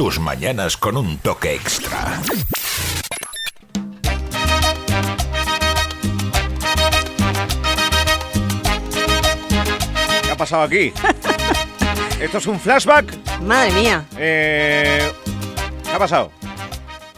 tus mañanas con un toque extra. ¿Qué ha pasado aquí? ¿Esto es un flashback? Madre mía. Eh, ¿Qué ha pasado?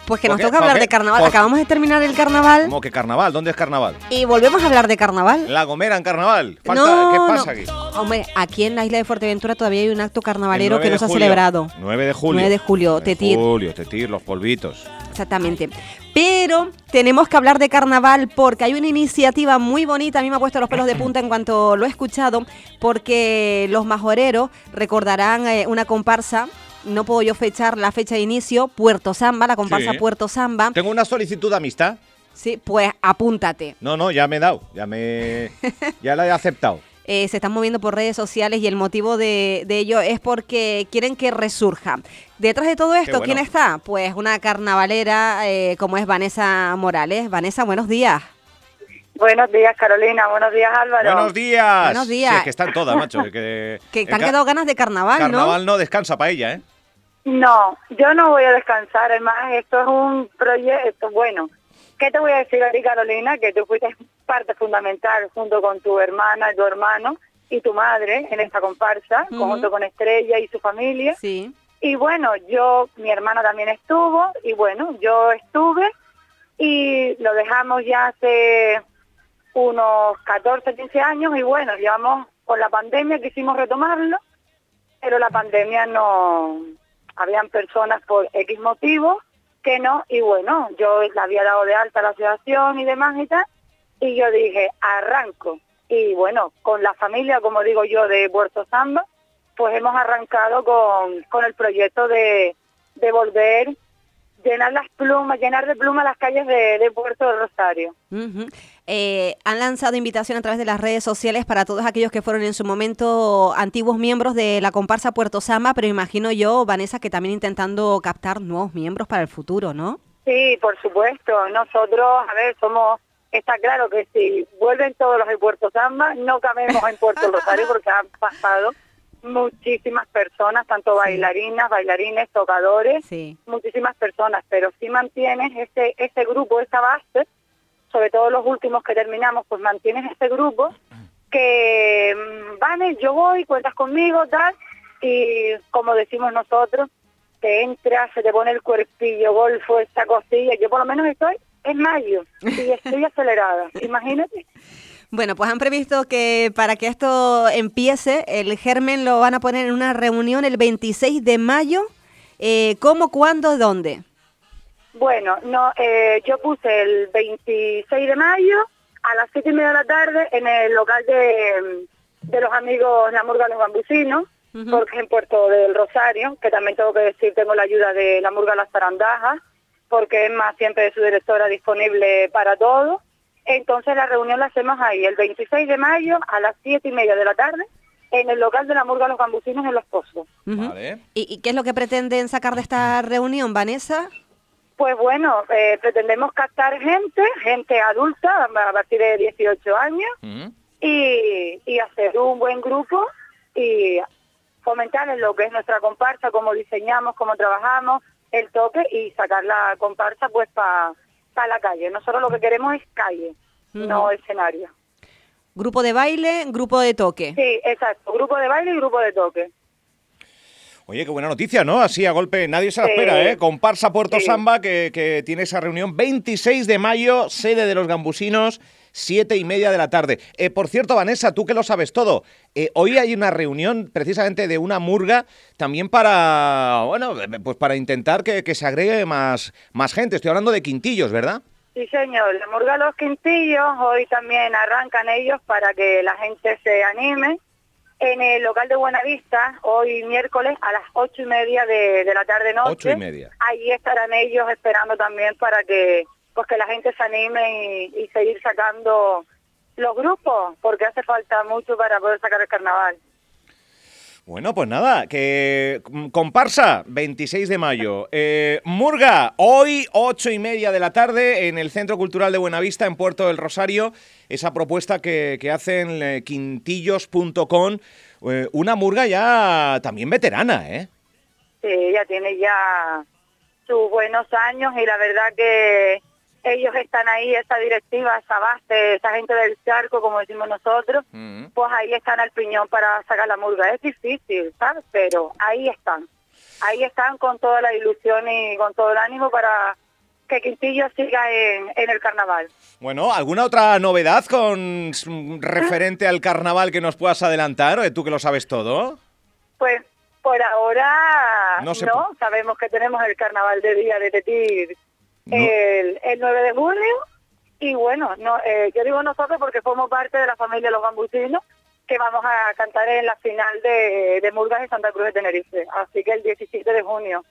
Pues que ¿Por nos toca hablar ¿Por de carnaval. ¿Por- Acabamos de terminar el carnaval ¿Cómo que carnaval? ¿Dónde es carnaval? y volvemos a hablar de carnaval. La Gomera en carnaval. Falta- No, ¿Qué no. pasa aquí? Hombre, aquí en la isla de Fuerteventura todavía hay un acto carnavalero que 9 no se ha celebrado. 9 de julio. 9 de julio, 9 de Tetir. julio, Tetir, los polvitos. Exactamente. Pero tenemos que hablar de carnaval porque hay una iniciativa muy bonita, a mí me ha puesto los pelos de punta en cuanto lo he escuchado, porque los majoreros recordarán eh, una comparsa, no puedo yo fechar la fecha de inicio, Puerto Samba, la comparsa Sí. Puerto Samba. Tengo una solicitud de amistad. Sí, pues apúntate. No, no, ya me he dado. Ya me. Ya la he aceptado. Eh, se están moviendo por redes sociales y el motivo de, de ello es porque quieren que resurja. Detrás de todo esto, bueno. ¿quién está? Pues una carnavalera eh, como es Vanessa Morales. Vanessa, buenos días. Buenos días, Carolina. Buenos días, Álvaro. Buenos días. Buenos días. Sí, es que están todas, macho. Que, Que te han quedado ganas de carnaval, Carnaval no descansa para ella, ¿eh? No, yo no voy a descansar. Además, esto es un proyecto. Bueno, ¿qué te voy a decir a ti, Carolina? Que tú fuiste parte fundamental junto con tu hermana tu hermano y tu madre en esta comparsa, junto con Estrella y su familia. Sí. Y bueno, yo, mi hermana también estuvo, y bueno, yo estuve, y lo dejamos ya hace unos 14, 15 años, y bueno, llevamos con la pandemia, quisimos retomarlo, pero la pandemia no, habían personas por X motivos que no, y bueno, yo la había dado de alta la asociación y demás y tal, y yo dije, arranco. Y bueno, con la familia, como digo yo, de Puerto Samba, pues hemos arrancado con, con el proyecto de, de volver, llenar las plumas, llenar de plumas las calles de, de Puerto Rosario. Eh, han lanzado invitación a través de las redes sociales para todos aquellos que fueron en su momento antiguos miembros de la comparsa Puerto Samba, pero imagino yo, Vanessa, que también intentando captar nuevos miembros para el futuro, ¿no? Sí, por supuesto. Nosotros, a ver, somos, está claro que si vuelven todos los de Puerto Samba, no cabemos en Puerto Rosario porque han pasado muchísimas personas, tanto bailarinas, bailarines, tocadores, Sí. muchísimas personas, pero si mantienes ese, ese grupo, esa base, sobre todo los últimos que terminamos, pues mantienes ese grupo que, mm, vale, yo voy, cuentas conmigo, tal, y como decimos nosotros, te entra, se te pone el cuerpillo, golfo, esta cosilla, yo por lo menos estoy en mayo y estoy acelerada, imagínate. Bueno, pues han previsto que para que esto empiece, el germen lo van a poner en una reunión el 26 de mayo. Eh, ¿Cómo, cuándo, dónde? Bueno, no, eh, yo puse el 26 de mayo a las siete y media de la tarde en el local de, de los amigos La Murga Los Bambucinos, Ujú. porque es en Puerto del Rosario, que también tengo que decir, tengo la ayuda de La Murga Las Zarandajas, porque es más siempre de su directora disponible para todo. Entonces la reunión la hacemos ahí, el 26 de mayo a las siete y media de la tarde, en el local de La Murga Los Bambucinos en Los Pozos. Vale. ¿Y, y qué es lo que pretenden sacar de esta reunión, Vanessa? Pues bueno, eh, pretendemos captar gente, gente adulta a partir de 18 años y, y hacer un buen grupo y fomentar en lo que es nuestra comparsa, cómo diseñamos, cómo trabajamos, el toque y sacar la comparsa pues para la calle. Nosotros lo que queremos es calle, no escenario. Grupo de baile, grupo de toque. Sí, exacto, grupo de baile y grupo de toque. Oye, qué buena noticia, ¿no? Así a golpe, nadie se la Sí. espera, ¿eh? Comparsa Puerto Sí. Samba, que, que tiene esa reunión 26 de mayo, sede de los Gambusinos, siete y media de la tarde. Eh, por cierto, Vanessa, tú que lo sabes todo, eh, hoy hay una reunión precisamente de una murga también para, bueno, pues para intentar que, que se agregue más, más gente. Estoy hablando de Quintillos, ¿verdad? Sí, señor. La Murga Los Quintillos, hoy también arrancan ellos para que la gente se anime. En el local de Buenavista, hoy miércoles a las ocho y media de, de la tarde-noche. Ocho y media. Ahí estarán ellos esperando también para que pues que la gente se anime y, y seguir sacando los grupos, porque hace falta mucho para poder sacar el carnaval. Bueno, pues nada, que mm, comparsa, 26 de mayo. Eh, Murga, hoy, ocho y media de la tarde, en el Centro Cultural de Buenavista, en Puerto del Rosario, esa propuesta que, que hacen eh, quintillos.com, eh, una murga ya también veterana, ¿eh? Sí, ella tiene ya sus buenos años y la verdad que ellos están ahí, esa directiva, esa base, esa gente del charco, como decimos nosotros, Mm. pues ahí están al piñón para sacar la murga. Es difícil, ¿sabes? Pero ahí están. Ahí están con toda la ilusión y con todo el ánimo para que Quintillo siga en, en el carnaval. Bueno, ¿alguna otra novedad con referente al carnaval que nos puedas adelantar? ¿O tú que lo sabes todo? Pues por ahora No no, sabemos que tenemos el carnaval de Día de Tetir No. el, el 9 de junio y bueno, no, eh, yo digo nosotros porque somos parte de la familia de los gambusinos que vamos a cantar en la final de, de Murgas de Santa Cruz de Tenerife, así que el 17 de junio.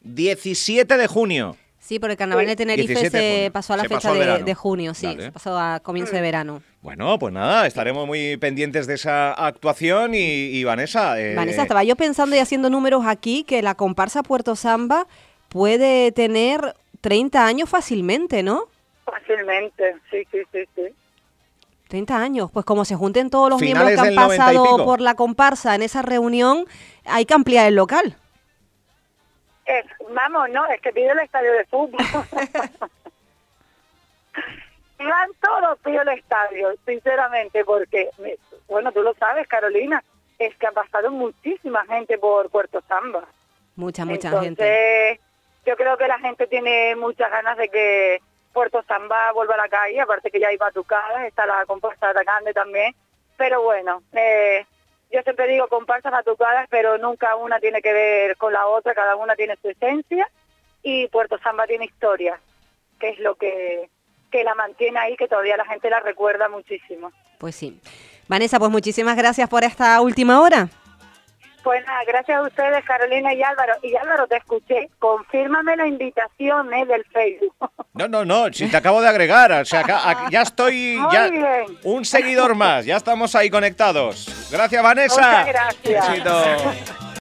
17 de junio. Sí, por el carnaval de Tenerife 17 de se pasó a la Se fecha de, junio, sí, se pasó a comienzo de verano. Bueno, pues nada, estaremos muy pendientes de esa actuación y, y Vanessa. eh, Vanessa, estaba yo pensando y haciendo números aquí que la comparsa Puerto Samba puede tener 30 años fácilmente, ¿no? Fácilmente, sí, sí, sí, sí. 30 años, pues como se junten todos los Finales miembros que han 90 y pasado por la comparsa en esa reunión, hay que ampliar el local. Es, vamos, no, es que pide el estadio de fútbol. Van todos pido el estadio, sinceramente, porque, bueno, tú lo sabes, Carolina, es que ha pasado muchísima gente por Puerto Samba. Mucha, mucha Entonces, gente. Yo creo que la gente tiene muchas ganas de que Puerto Samba vuelva a la calle, aparte que ya hay batucadas, está la comparsa de Grande también, pero bueno, eh, yo siempre digo comparsas batucadas, pero nunca una tiene que ver con la otra, cada una tiene su esencia y Puerto Samba tiene historia, que es lo que, que la mantiene ahí, que todavía la gente la recuerda muchísimo. Pues sí. Vanessa, pues muchísimas gracias por esta última hora. Pues nada, gracias a ustedes, Carolina y Álvaro. Y Álvaro, te escuché, confírmame la invitación eh, del Facebook. No, no, no, si te acabo de agregar, o sea, acá- ya estoy, Muy ya bien. un seguidor más, ya estamos ahí conectados. Gracias, Vanessa. Muchas gracias.